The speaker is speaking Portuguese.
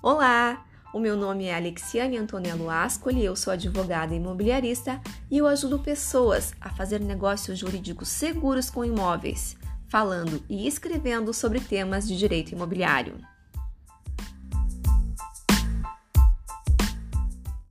Olá, o meu nome é Alexiane Antonello Ascoli, eu sou advogada imobiliarista e eu ajudo pessoas a fazer negócios jurídicos seguros com imóveis, falando e escrevendo sobre temas de direito imobiliário.